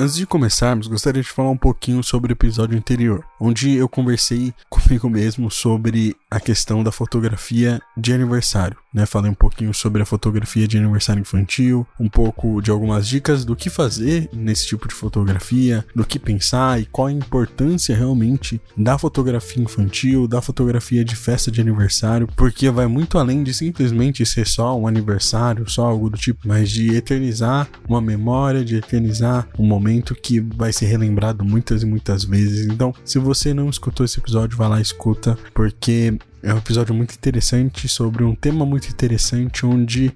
Antes de começarmos, gostaria de falar um pouquinho sobre o episódio anterior, onde eu conversei comigo mesmo sobre a questão da fotografia de aniversário, né? Falei um pouquinho sobre a fotografia de aniversário infantil, um pouco de algumas dicas do que fazer nesse tipo de fotografia, do que pensar e qual a importância realmente da fotografia infantil, da fotografia de festa de aniversário, porque vai muito além de simplesmente ser só um aniversário, só algo do tipo, mas de eternizar uma memória, de eternizar um momento que vai ser relembrado muitas e muitas vezes. Então, se você não escutou esse episódio, vá lá e escuta, porque é um episódio muito interessante sobre um tema muito interessante onde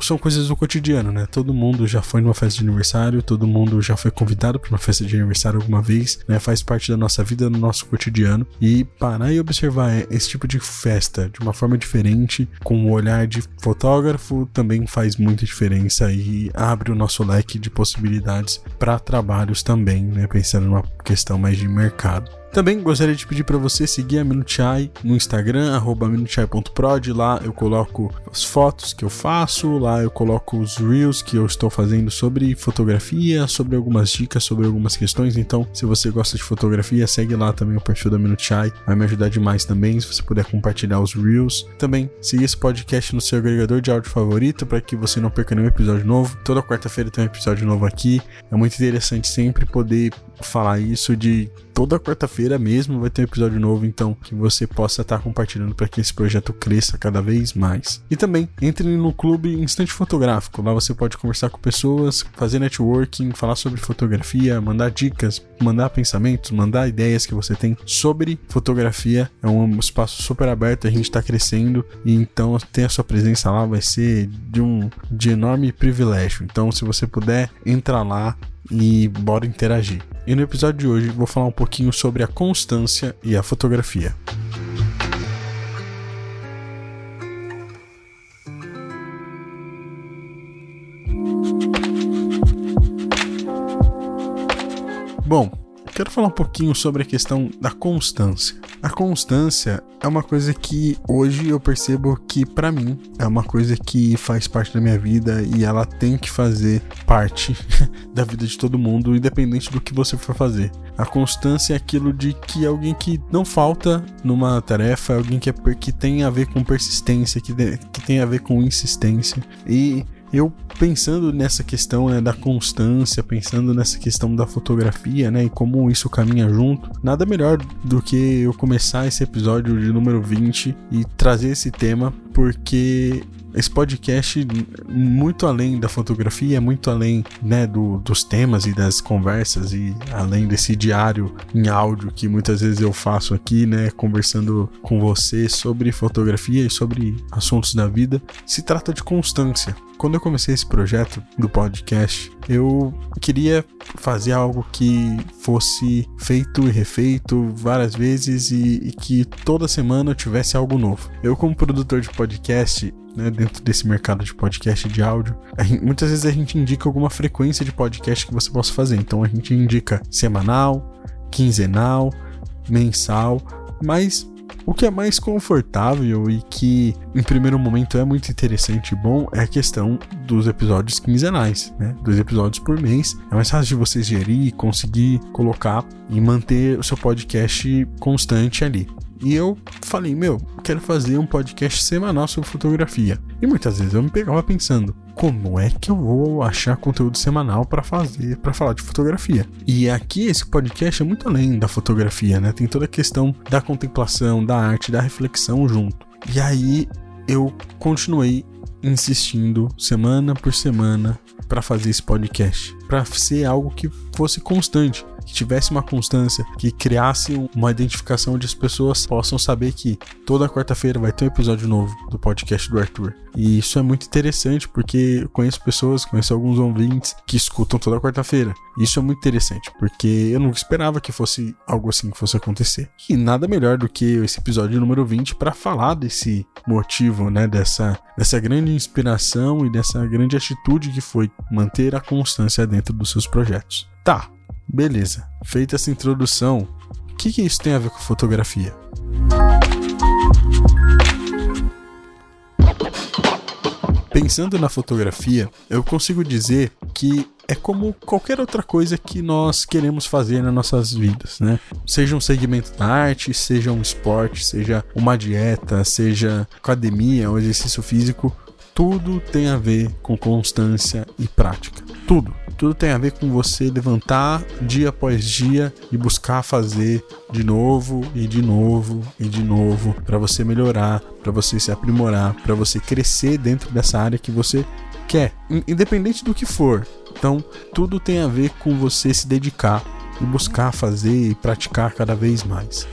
são coisas do cotidiano, né? Todo mundo já foi numa festa de aniversário, todo mundo já foi convidado para uma festa de aniversário alguma vez, né? Faz parte da nossa vida, do nosso cotidiano. E parar e observar esse tipo de festa de uma forma diferente, com o um olhar de fotógrafo, também faz muita diferença e abre o nosso leque de possibilidades para trabalhos também, né? Pensando numa questão mais de mercado. Também gostaria de pedir para você seguir a Minuchai no Instagram, minuchai.prod. Lá eu coloco as fotos que eu faço, lá eu coloco os reels que eu estou fazendo sobre fotografia, sobre algumas dicas, sobre algumas questões. Então, se você gosta de fotografia, segue lá também o perfil da Minuchai. Vai me ajudar demais também se você puder compartilhar os reels. Também siga esse podcast no seu agregador de áudio favorito para que você não perca nenhum episódio novo. Toda quarta-feira tem um episódio novo aqui. É muito interessante sempre poder falar isso de toda quarta-feira mesmo vai ter um episódio novo, então que você possa estar compartilhando para que esse projeto cresça cada vez mais. E também entre no clube Instante Fotográfico. Lá você pode conversar com pessoas, fazer networking, falar sobre fotografia, mandar dicas, mandar pensamentos, mandar ideias que você tem sobre fotografia. É um espaço super aberto, a gente está crescendo e então ter a sua presença lá vai ser de um de enorme privilégio. Então, se você puder, entra lá, e bora interagir. E no episódio de hoje vou falar um pouquinho sobre a constância e a fotografia. Bom, quero falar um pouquinho sobre a questão da constância. A constância é uma coisa que hoje eu percebo que para mim é uma coisa que faz parte da minha vida e ela tem que fazer parte da vida de todo mundo, independente do que você for fazer. A constância é aquilo de que alguém que não falta numa tarefa, alguém que, é, que tem a ver com persistência, que, que tem a ver com insistência. E eu pensando nessa questão né, da constância, pensando nessa questão da fotografia, né, e como isso caminha junto, nada melhor do que eu começar esse episódio de número 20 e trazer esse tema, porque esse podcast, muito além da fotografia, muito além né, do, dos temas e das conversas, e além desse diário em áudio que muitas vezes eu faço aqui, né, conversando com você sobre fotografia e sobre assuntos da vida, se trata de constância. Quando eu comecei esse projeto do podcast, eu queria fazer algo que fosse feito e refeito várias vezes e, e que toda semana eu tivesse algo novo. Eu, como produtor de podcast, né, dentro desse mercado de podcast de áudio, gente, muitas vezes a gente indica alguma frequência de podcast que você possa fazer. Então a gente indica semanal, quinzenal, mensal, mas o que é mais confortável e que, em primeiro momento, é muito interessante e bom é a questão dos episódios quinzenais, né? Dois episódios por mês. É mais fácil de você gerir, conseguir colocar e manter o seu podcast constante ali. E eu falei, meu, quero fazer um podcast semanal sobre fotografia. E muitas vezes eu me pegava pensando, como é que eu vou achar conteúdo semanal para fazer, para falar de fotografia? E aqui esse podcast é muito além da fotografia, né? Tem toda a questão da contemplação, da arte, da reflexão junto. E aí eu continuei insistindo semana por semana para fazer esse podcast, para ser algo que fosse constante. Que tivesse uma constância, que criasse uma identificação onde as pessoas possam saber que toda quarta-feira vai ter um episódio novo do podcast do Arthur. E isso é muito interessante porque eu conheço pessoas, conheço alguns ouvintes que escutam toda quarta-feira. Isso é muito interessante porque eu nunca esperava que fosse algo assim que fosse acontecer. E nada melhor do que esse episódio número 20 para falar desse motivo, né, dessa dessa grande inspiração e dessa grande atitude que foi manter a constância dentro dos seus projetos. Tá, beleza. Feita essa introdução, o que, que isso tem a ver com fotografia? Pensando na fotografia, eu consigo dizer que é como qualquer outra coisa que nós queremos fazer nas nossas vidas, né? Seja um segmento da arte, seja um esporte, seja uma dieta, seja academia, um exercício físico, tudo tem a ver com constância e prática. Tudo. Tudo tem a ver com você levantar dia após dia e buscar fazer de novo e de novo e de novo para você melhorar, para você se aprimorar, para você crescer dentro dessa área que você quer, independente do que for. Então, tudo tem a ver com você se dedicar e buscar fazer e praticar cada vez mais.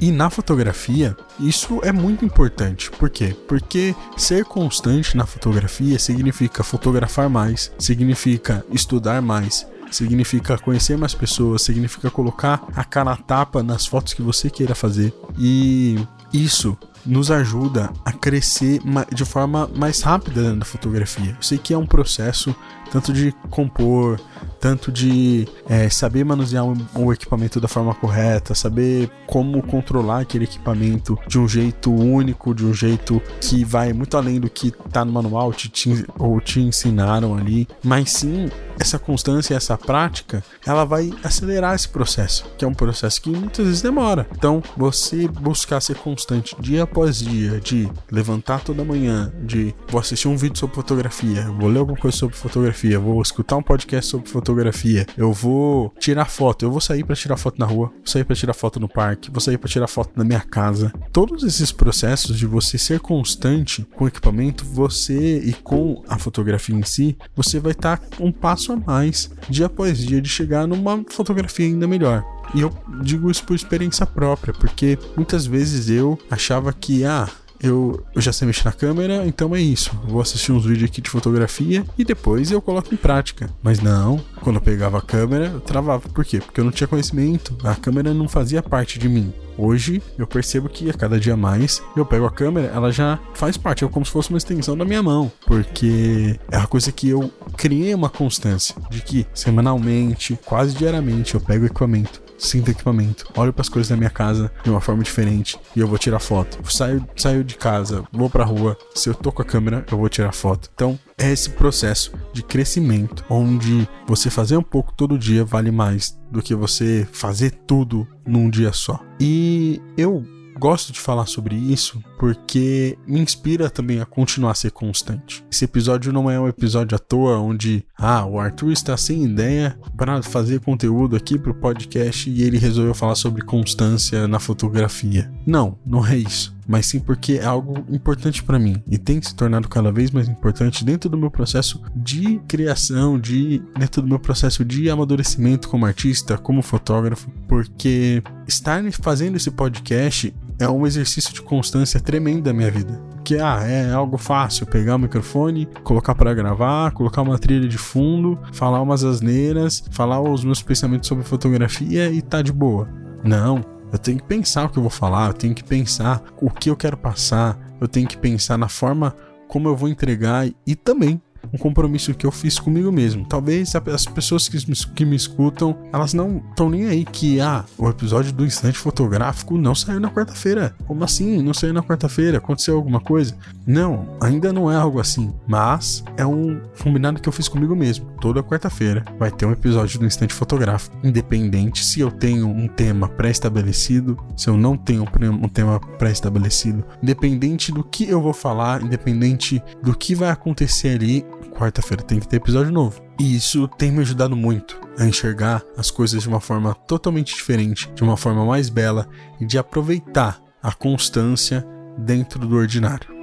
E na fotografia, isso é muito importante. Por quê? Porque ser constante na fotografia significa fotografar mais, significa estudar mais, significa conhecer mais pessoas, significa colocar a cara a tapa nas fotos que você queira fazer. E isso nos ajuda a crescer de forma mais rápida na fotografia. Eu sei que é um processo tanto de compor, tanto de é, saber manusear o equipamento da forma correta, saber como controlar aquele equipamento de um jeito único, de um jeito que vai muito além do que está no manual te, te, ou te ensinaram ali, mas sim essa constância, essa prática, ela vai acelerar esse processo, que é um processo que muitas vezes demora. Então, você buscar ser constante dia após dia, de levantar toda manhã, de vou assistir um vídeo sobre fotografia, vou ler alguma coisa sobre fotografia, vou escutar um podcast sobre fotografia, eu vou tirar foto, eu vou sair para tirar foto na rua, vou sair para tirar foto no parque, vou sair para tirar foto na minha casa. Todos esses processos de você ser constante com o equipamento, você e com a fotografia em si, você vai estar tá um passo a mais, dia após dia, de chegar numa fotografia ainda melhor. E eu digo isso por experiência própria, porque muitas vezes eu achava que, ah, eu, eu, já sei mexer na câmera, então é isso. Vou assistir uns vídeos aqui de fotografia e depois eu coloco em prática. Mas não, quando eu pegava a câmera, eu travava. Por quê? Porque eu não tinha conhecimento. A câmera não fazia parte de mim. Hoje eu percebo que a cada dia mais eu pego a câmera, ela já faz parte, é como se fosse uma extensão da minha mão, porque é uma coisa que eu criei uma constância de que semanalmente, quase diariamente, eu pego o equipamento sinto equipamento, olho para as coisas da minha casa de uma forma diferente e eu vou tirar foto. Saio, saio de casa, vou pra rua, se eu tô com a câmera, eu vou tirar foto. Então, é esse processo de crescimento onde você fazer um pouco todo dia vale mais do que você fazer tudo num dia só. E eu gosto de falar sobre isso porque me inspira também a continuar a ser constante. Esse episódio não é um episódio à toa onde, ah, o Arthur está sem ideia para fazer conteúdo aqui para o podcast e ele resolveu falar sobre constância na fotografia. Não, não é isso mas sim porque é algo importante para mim e tem se tornado cada vez mais importante dentro do meu processo de criação, de dentro do meu processo de amadurecimento como artista, como fotógrafo, porque estar fazendo esse podcast é um exercício de constância tremendo da minha vida. Que ah, é algo fácil pegar o microfone, colocar para gravar, colocar uma trilha de fundo, falar umas asneiras, falar os meus pensamentos sobre fotografia e tá de boa. Não, eu tenho que pensar o que eu vou falar, eu tenho que pensar o que eu quero passar, eu tenho que pensar na forma como eu vou entregar e também um compromisso que eu fiz comigo mesmo. Talvez as pessoas que me, que me escutam, elas não estão nem aí que, ah, o episódio do instante fotográfico não saiu na quarta-feira. Como assim? Não saiu na quarta-feira? Aconteceu alguma coisa? Não, ainda não é algo assim. Mas é um combinado que eu fiz comigo mesmo. Toda quarta-feira vai ter um episódio do instante fotográfico. Independente se eu tenho um tema pré-estabelecido, se eu não tenho um tema pré-estabelecido, independente do que eu vou falar, independente do que vai acontecer ali, quarta-feira tem que ter episódio novo. E isso tem me ajudado muito a enxergar as coisas de uma forma totalmente diferente, de uma forma mais bela e de aproveitar a constância dentro do ordinário.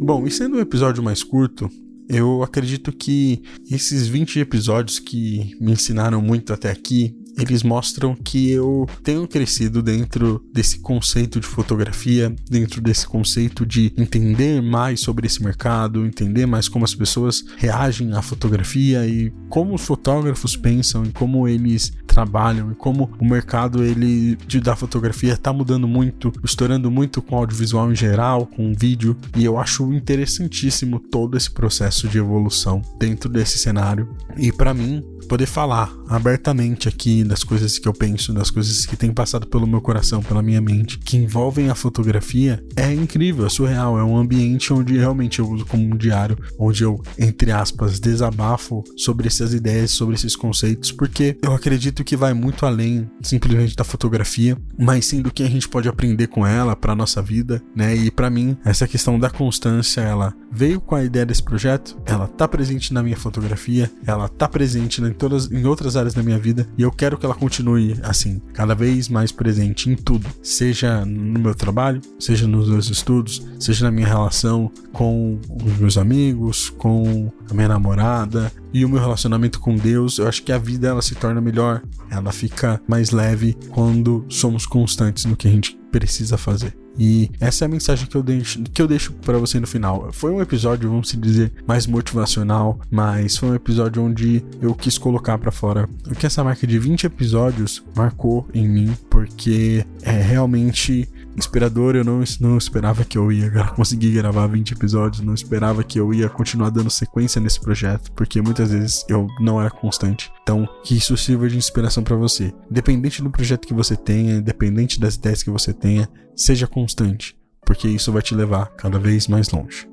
Bom, e sendo um episódio mais curto, eu acredito que esses 20 episódios que me ensinaram muito até aqui, eles mostram que eu tenho crescido dentro desse conceito de fotografia, dentro desse conceito de entender mais sobre esse mercado, entender mais como as pessoas reagem à fotografia e como os fotógrafos pensam e como eles trabalham e como o mercado ele de, da fotografia está mudando muito, estourando muito com audiovisual em geral, com vídeo, e eu acho interessantíssimo todo esse processo de evolução dentro desse cenário. E para mim, poder falar abertamente aqui das coisas que eu penso, das coisas que têm passado pelo meu coração, pela minha mente, que envolvem a fotografia, é incrível, é surreal. É um ambiente onde realmente eu uso como um diário, onde eu, entre aspas, desabafo sobre essas ideias, sobre esses conceitos, porque eu acredito que vai muito além simplesmente da fotografia, mas sim do que a gente pode aprender com ela para nossa vida, né? E para mim, essa questão da constância, ela veio com a ideia desse projeto, ela tá presente na minha fotografia, ela tá presente em todas em outras áreas da minha vida e eu quero que ela continue assim, cada vez mais presente em tudo, seja no meu trabalho, seja nos meus estudos, seja na minha relação com os meus amigos, com a minha namorada e o meu relacionamento com Deus. Eu acho que a vida ela se torna melhor, ela fica mais leve quando somos constantes no que a gente precisa fazer. E essa é a mensagem que eu deixo, que eu deixo para você no final. Foi um episódio, vamos dizer, mais motivacional, mas foi um episódio onde eu quis colocar para fora o que essa marca de 20 episódios marcou em mim, porque é realmente inspirador. Eu não, não esperava que eu ia conseguir gravar 20 episódios, não esperava que eu ia continuar dando sequência nesse projeto, porque muitas vezes eu não era constante. Então, que isso sirva de inspiração para você. Independente do projeto que você tenha, independente das ideias que você tenha, seja constante, porque isso vai te levar cada vez mais longe.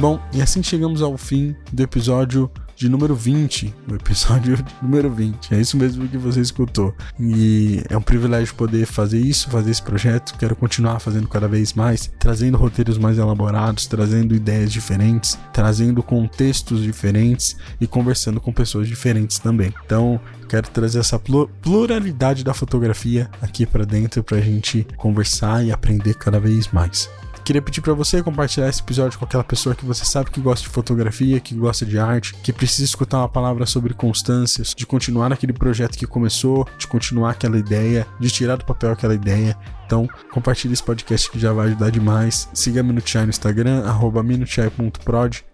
Bom, e assim chegamos ao fim do episódio de número 20, o episódio número 20. É isso mesmo que você escutou. E é um privilégio poder fazer isso, fazer esse projeto. Quero continuar fazendo cada vez mais, trazendo roteiros mais elaborados, trazendo ideias diferentes, trazendo contextos diferentes e conversando com pessoas diferentes também. Então, quero trazer essa pluralidade da fotografia aqui para dentro para a gente conversar e aprender cada vez mais. Queria pedir para você compartilhar esse episódio com aquela pessoa que você sabe que gosta de fotografia, que gosta de arte, que precisa escutar uma palavra sobre constâncias, de continuar naquele projeto que começou, de continuar aquela ideia, de tirar do papel aquela ideia então, compartilhe esse podcast que já vai ajudar demais. Siga a Minutiai no Instagram, arroba.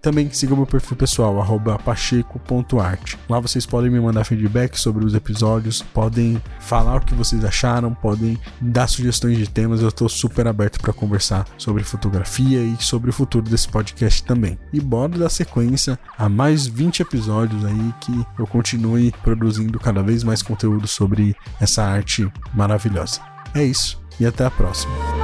Também siga meu perfil pessoal, arroba pacheco.art. Lá vocês podem me mandar feedback sobre os episódios, podem falar o que vocês acharam, podem dar sugestões de temas. Eu estou super aberto para conversar sobre fotografia e sobre o futuro desse podcast também. E bora dar sequência a mais 20 episódios aí que eu continue produzindo cada vez mais conteúdo sobre essa arte maravilhosa. É isso e até a próxima.